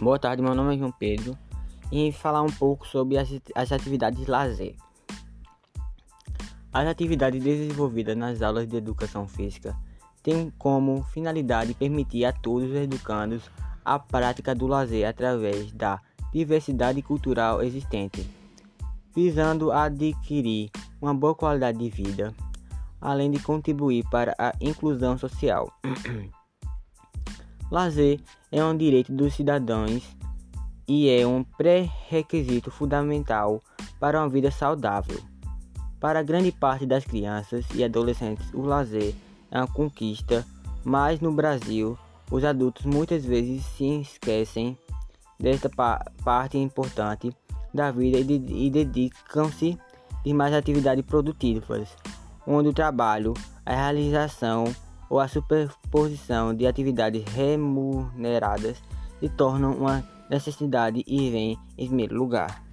Boa tarde, meu nome é João Pedro e falar um pouco sobre as, as atividades de lazer. As atividades desenvolvidas nas aulas de educação física têm como finalidade permitir a todos os educandos a prática do lazer através da diversidade cultural existente, visando adquirir uma boa qualidade de vida, além de contribuir para a inclusão social. Lazer é um direito dos cidadãos e é um pré-requisito fundamental para uma vida saudável. Para grande parte das crianças e adolescentes, o lazer é uma conquista, mas no Brasil, os adultos muitas vezes se esquecem desta pa parte importante da vida e, de e dedicam-se demais atividades produtivas, onde o trabalho, a realização ou a superposição de atividades remuneradas se tornam uma necessidade e vem em primeiro lugar.